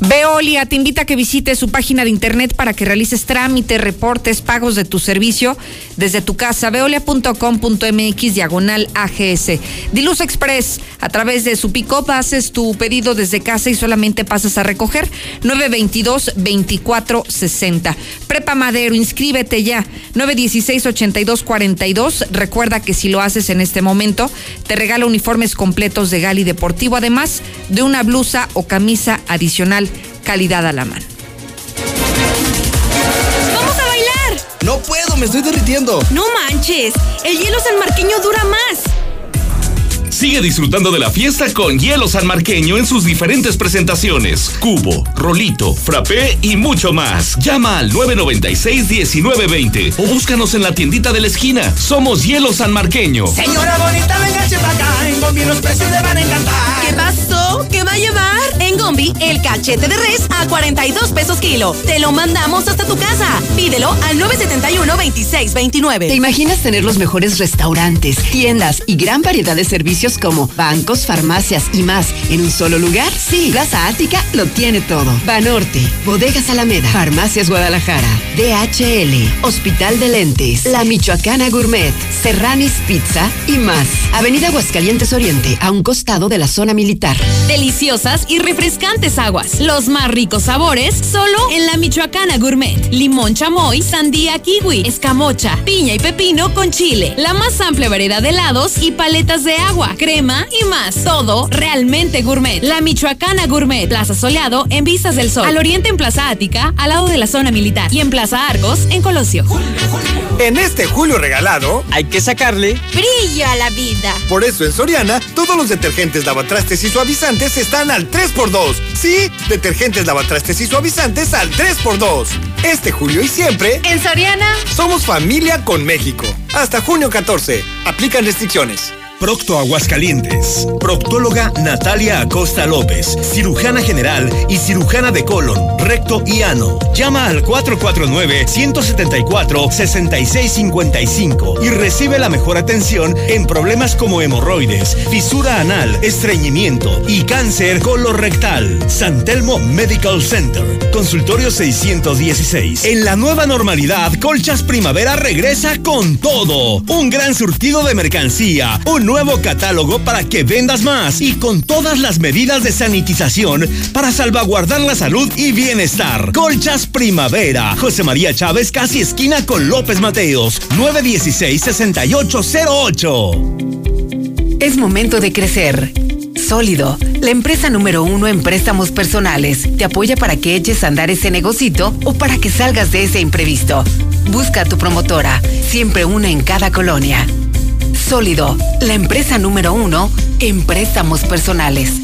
Veolia te invita a que visites su página de internet para que realices trámites, reportes, pagos de tu servicio desde tu casa. Veolia.com.mx diagonal AGS. Diluz Express, a través de su pick-up haces tu pedido desde casa y solamente pasas a recoger 922-2460. Prepa Madero, inscríbete ya. 916-8242. Recuerda que si lo haces en este momento, te regala uniformes completos de Gali Deportivo, además de una blusa o camisa adicional calidad a la mano. ¡Vamos a bailar! No puedo, me estoy derritiendo. No manches, el hielo sanmarqueño dura más. Sigue disfrutando de la fiesta con hielo sanmarqueño en sus diferentes presentaciones. Cubo, rolito, frappé y mucho más. Llama al 996-1920 o búscanos en la tiendita de la esquina. Somos hielo sanmarqueño. Señora bonita, venga para acá. En Gombi los precios le van a encantar. ¿Qué pasó? ¿Qué va a llevar? En Gombi, el cachete de res a 42 pesos kilo. Te lo mandamos hasta tu casa. Pídelo al 971-2629. ¿Te imaginas tener los mejores restaurantes, tiendas y gran variedad de servicios como bancos, farmacias y más en un solo lugar? Sí, Plaza Ática lo tiene todo. Banorte, Bodegas Alameda, Farmacias Guadalajara, DHL, Hospital de Lentes, La Michoacana Gourmet, Serranis Pizza y más. Avenida Aguascalientes Oriente, a un costado de la zona militar. Deliciosas y refrescantes aguas. Los más ricos sabores solo en La Michoacana Gourmet. Limón chamoy, sandía kiwi, escamocha, piña y pepino con chile. La más amplia variedad de helados y paletas de agua crema y más. Todo realmente gourmet. La Michoacana Gourmet. Plaza Soleado en Vistas del Sol. Al oriente en Plaza Ática, al lado de la zona militar. Y en Plaza Argos, en Colosio. En este julio regalado, hay que sacarle brillo a la vida. Por eso en Soriana, todos los detergentes lavatrastes y suavizantes están al 3x2. Sí, detergentes lavatrastes y suavizantes al 3x2. Este julio y siempre, en Soriana, somos familia con México. Hasta junio 14. Aplican restricciones. Procto Aguascalientes. Proctóloga Natalia Acosta López, cirujana general y cirujana de colon, recto y ano. Llama al 449-174-6655 y recibe la mejor atención en problemas como hemorroides, fisura anal, estreñimiento y cáncer colorectal. San Telmo Medical Center, consultorio 616. En la nueva normalidad, Colchas Primavera regresa con todo. Un gran surtido de mercancía, nuevo catálogo para que vendas más y con todas las medidas de sanitización para salvaguardar la salud y bienestar. Colchas Primavera. José María Chávez, casi esquina con López Mateos. 916-6808. Es momento de crecer. Sólido, la empresa número uno en préstamos personales, te apoya para que eches a andar ese negocito o para que salgas de ese imprevisto. Busca a tu promotora, siempre una en cada colonia. Sólido, la empresa número uno en préstamos personales.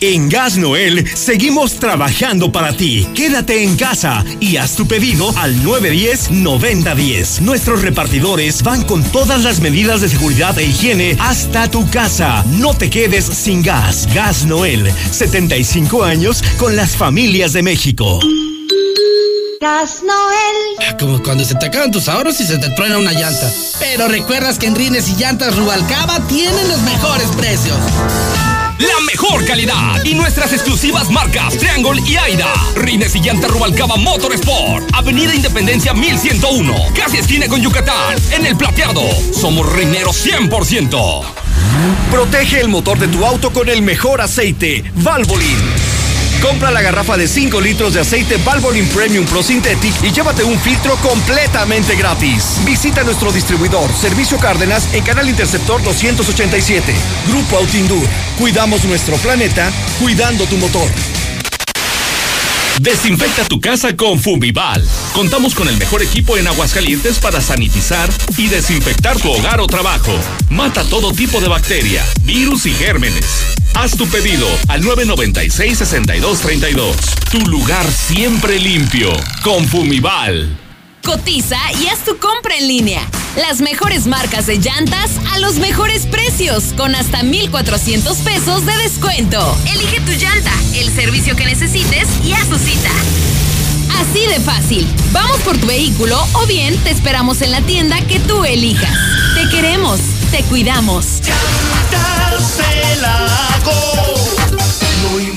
En Gas Noel seguimos trabajando para ti. Quédate en casa y haz tu pedido al 910-9010. Nuestros repartidores van con todas las medidas de seguridad e higiene hasta tu casa. No te quedes sin gas. Gas Noel, 75 años con las familias de México. Gas Noel. Ah, como cuando se te acaban tus ahorros y se te truena una llanta. Pero recuerdas que en Rines y Llantas Rubalcaba tienen los mejores precios. La mejor calidad y nuestras exclusivas marcas Triangle y Aida. Rines y Llanta Rubalcaba Motorsport. Avenida Independencia 1101. Casi esquina con Yucatán. En el plateado. Somos rineros 100%. Protege el motor de tu auto con el mejor aceite, Valvoline. Compra la garrafa de 5 litros de aceite Valvoline Premium Pro Synthetic y llévate un filtro completamente gratis. Visita nuestro distribuidor, Servicio Cárdenas, en Canal Interceptor 287. Grupo Autindur. Cuidamos nuestro planeta, cuidando tu motor. Desinfecta tu casa con Fumival. Contamos con el mejor equipo en Aguascalientes para sanitizar y desinfectar tu hogar o trabajo. Mata todo tipo de bacteria, virus y gérmenes. Haz tu pedido al 996-6232. Tu lugar siempre limpio. Con Fumival. Cotiza y haz tu compra en línea. Las mejores marcas de llantas a los mejores precios, con hasta 1,400 pesos de descuento. Elige tu llanta, el servicio que necesites y haz tu cita. Así de fácil. Vamos por tu vehículo o bien te esperamos en la tienda que tú elijas. Te queremos, te cuidamos.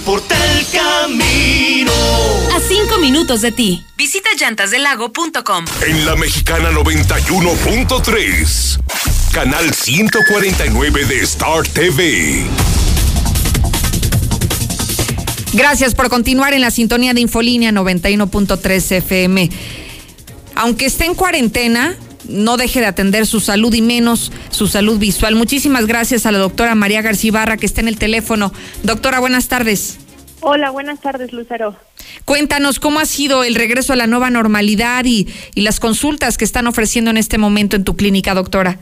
Importa el camino. A cinco minutos de ti. Visita llantasdelago.com. En la mexicana 91.3, canal 149 de Star TV. Gracias por continuar en la sintonía de Infolínea 91.3 FM. Aunque esté en cuarentena, no deje de atender su salud y menos su salud visual. Muchísimas gracias a la doctora María García Barra que está en el teléfono. Doctora, buenas tardes. Hola, buenas tardes, Lucero. Cuéntanos cómo ha sido el regreso a la nueva normalidad y, y las consultas que están ofreciendo en este momento en tu clínica, doctora.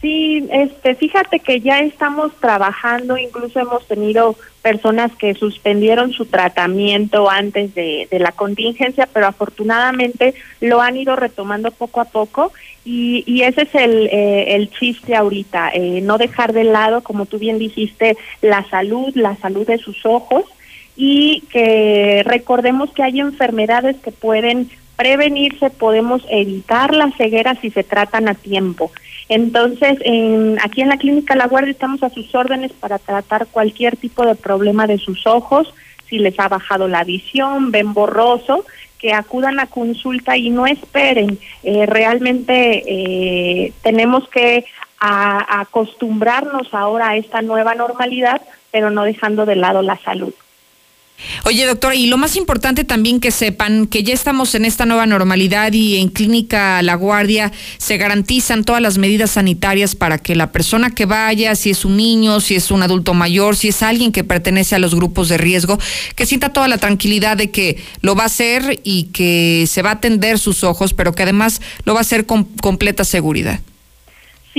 Sí, este, fíjate que ya estamos trabajando, incluso hemos tenido personas que suspendieron su tratamiento antes de, de la contingencia, pero afortunadamente lo han ido retomando poco a poco y, y ese es el, eh, el chiste ahorita, eh, no dejar de lado, como tú bien dijiste, la salud, la salud de sus ojos y que recordemos que hay enfermedades que pueden prevenirse, podemos evitar la ceguera si se tratan a tiempo. Entonces, en, aquí en la Clínica La Guardia estamos a sus órdenes para tratar cualquier tipo de problema de sus ojos, si les ha bajado la visión, ven borroso, que acudan a consulta y no esperen. Eh, realmente eh, tenemos que acostumbrarnos ahora a esta nueva normalidad, pero no dejando de lado la salud. Oye, doctora, y lo más importante también que sepan que ya estamos en esta nueva normalidad y en Clínica La Guardia se garantizan todas las medidas sanitarias para que la persona que vaya, si es un niño, si es un adulto mayor, si es alguien que pertenece a los grupos de riesgo, que sienta toda la tranquilidad de que lo va a hacer y que se va a atender sus ojos, pero que además lo va a hacer con completa seguridad.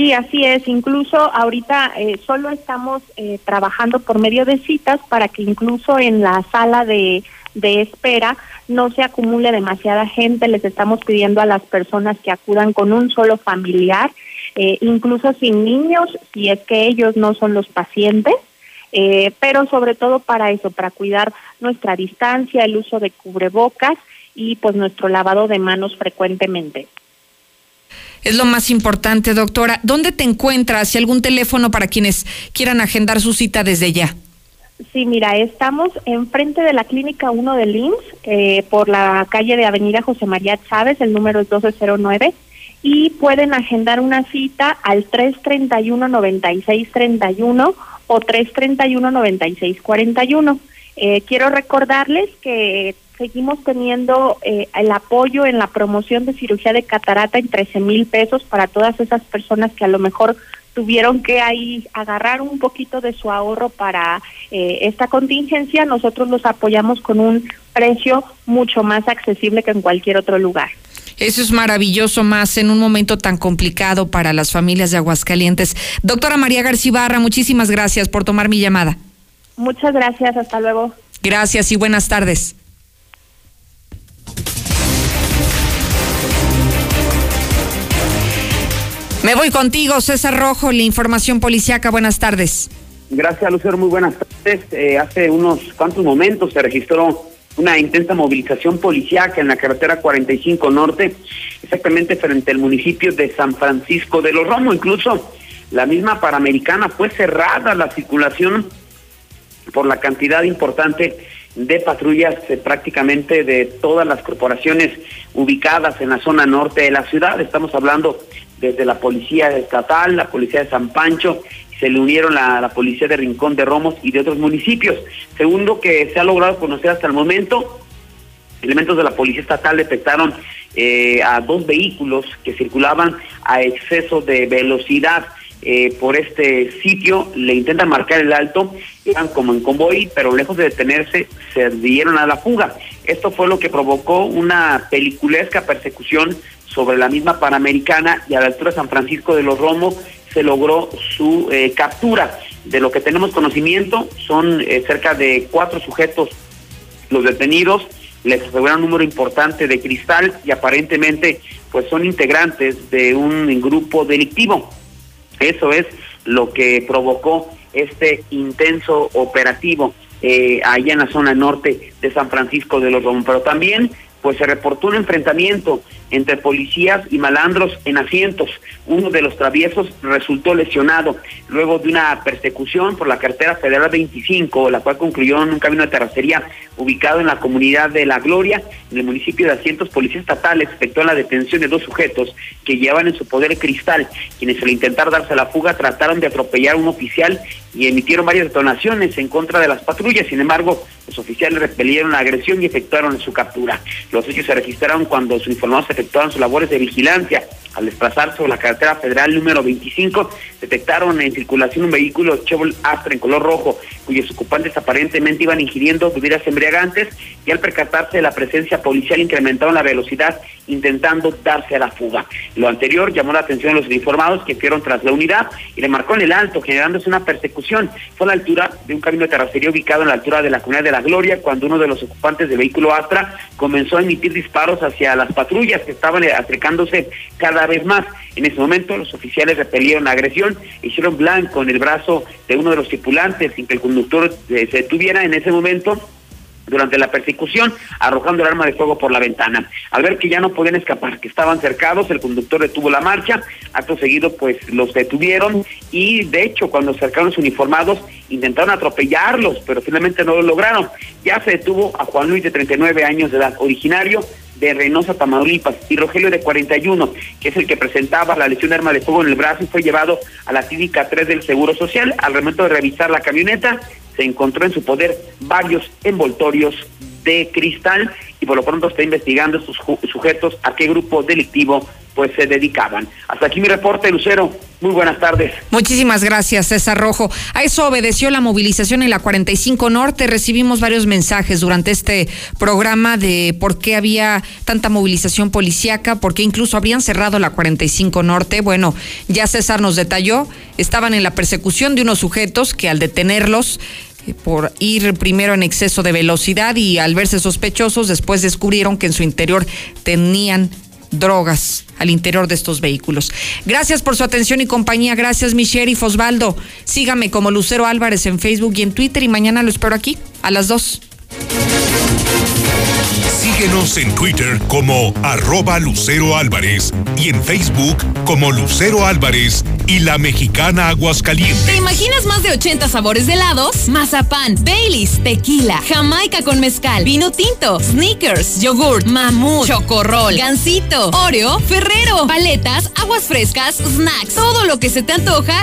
Sí, así es. Incluso ahorita eh, solo estamos eh, trabajando por medio de citas para que incluso en la sala de, de espera no se acumule demasiada gente. Les estamos pidiendo a las personas que acudan con un solo familiar, eh, incluso sin niños, si es que ellos no son los pacientes. Eh, pero sobre todo para eso, para cuidar nuestra distancia, el uso de cubrebocas y pues nuestro lavado de manos frecuentemente. Es lo más importante, doctora. ¿Dónde te encuentras? ¿Y algún teléfono para quienes quieran agendar su cita desde ya? Sí, mira, estamos enfrente de la Clínica 1 del IMSS, eh, por la calle de Avenida José María Chávez, el número es 1209, y pueden agendar una cita al 331-9631 o 331-9641. Eh, quiero recordarles que seguimos teniendo eh, el apoyo en la promoción de cirugía de catarata en 13 mil pesos para todas esas personas que a lo mejor tuvieron que ahí agarrar un poquito de su ahorro para eh, esta contingencia. Nosotros los apoyamos con un precio mucho más accesible que en cualquier otro lugar. Eso es maravilloso más en un momento tan complicado para las familias de Aguascalientes. Doctora María García Barra, muchísimas gracias por tomar mi llamada. Muchas gracias, hasta luego. Gracias y buenas tardes. Me voy contigo, César Rojo, la información policiaca. Buenas tardes. Gracias, Lucero. Muy buenas tardes. Eh, hace unos cuantos momentos se registró una intensa movilización policiaca en la carretera 45 Norte, exactamente frente al municipio de San Francisco de los Romos. Incluso la misma Panamericana fue cerrada la circulación por la cantidad importante de patrullas eh, prácticamente de todas las corporaciones ubicadas en la zona norte de la ciudad. Estamos hablando desde la policía estatal, la policía de San Pancho, se le unieron la, la policía de Rincón de Romos y de otros municipios. Segundo que se ha logrado conocer hasta el momento, elementos de la policía estatal detectaron eh, a dos vehículos que circulaban a exceso de velocidad eh, por este sitio, le intentan marcar el alto, iban como en convoy, pero lejos de detenerse, se dieron a la fuga. Esto fue lo que provocó una peliculesca persecución sobre la misma Panamericana y a la altura de San Francisco de los Romos se logró su eh, captura. De lo que tenemos conocimiento, son eh, cerca de cuatro sujetos los detenidos, les aseguran un número importante de cristal y aparentemente pues son integrantes de un grupo delictivo. Eso es lo que provocó este intenso operativo eh, allá en la zona norte de San Francisco de los Romos. Pero también pues se reportó un enfrentamiento entre policías y malandros en asientos. Uno de los traviesos resultó lesionado luego de una persecución por la carretera federal 25, la cual concluyó en un camino de terracería ubicado en la comunidad de La Gloria, en el municipio de Asientos. Policía estatal efectuó la detención de dos sujetos que llevaban en su poder cristal, quienes al intentar darse la fuga trataron de atropellar a un oficial y emitieron varias detonaciones en contra de las patrullas. Sin embargo, los oficiales repelieron la agresión y efectuaron su captura. Los hechos se registraron cuando sus informados efectuaron sus labores de vigilancia. Al desplazarse sobre la carretera federal número 25, detectaron en circulación un vehículo Chevrolet Astra en color rojo, cuyos ocupantes aparentemente iban ingiriendo bebidas embriagantes y al percatarse de la presencia policial incrementaron la velocidad intentando darse a la fuga. Lo anterior llamó la atención de los informados que fueron tras la unidad y le marcó en el alto, generándose una persecución. Fue a la altura de un camino de terracería ubicado en la altura de la comunidad de la Gloria cuando uno de los ocupantes del vehículo Astra comenzó a emitir disparos hacia las patrullas que estaban acercándose cada vez más. En ese momento los oficiales repelieron la agresión, hicieron blanco en el brazo de uno de los tripulantes sin que el eh, se detuviera en ese momento durante la persecución, arrojando el arma de fuego por la ventana. Al ver que ya no podían escapar, que estaban cercados, el conductor detuvo la marcha, acto seguido pues los detuvieron y de hecho cuando acercaron los uniformados intentaron atropellarlos, pero finalmente no lo lograron. Ya se detuvo a Juan Luis de 39 años de edad, originario de Reynosa, Tamaulipas, y Rogelio de 41, que es el que presentaba la lesión de arma de fuego en el brazo y fue llevado a la clínica 3 del Seguro Social. Al momento de revisar la camioneta, se encontró en su poder varios envoltorios de cristal y por lo pronto está investigando estos sujetos a qué grupo delictivo pues se dedicaban. Hasta aquí mi reporte, Lucero. Muy buenas tardes. Muchísimas gracias, César Rojo. A eso obedeció la movilización en la 45 Norte. Recibimos varios mensajes durante este programa de por qué había tanta movilización policíaca, por qué incluso habrían cerrado la 45 Norte. Bueno, ya César nos detalló, estaban en la persecución de unos sujetos que al detenerlos por ir primero en exceso de velocidad y al verse sospechosos, después descubrieron que en su interior tenían drogas al interior de estos vehículos. Gracias por su atención y compañía. Gracias, mi sheriff Osvaldo. Sígame como Lucero Álvarez en Facebook y en Twitter y mañana lo espero aquí a las 2. Síguenos en Twitter como arroba Lucero Álvarez y en Facebook como Lucero Álvarez y la mexicana Aguascalientes. ¿Te imaginas más de 80 sabores de helados? Mazapán, Baileys, tequila, jamaica con mezcal, vino tinto, sneakers, yogurt, mamut, chocorrol, gansito, oreo, ferrero, paletas, aguas frescas, snacks, todo lo que se te antoja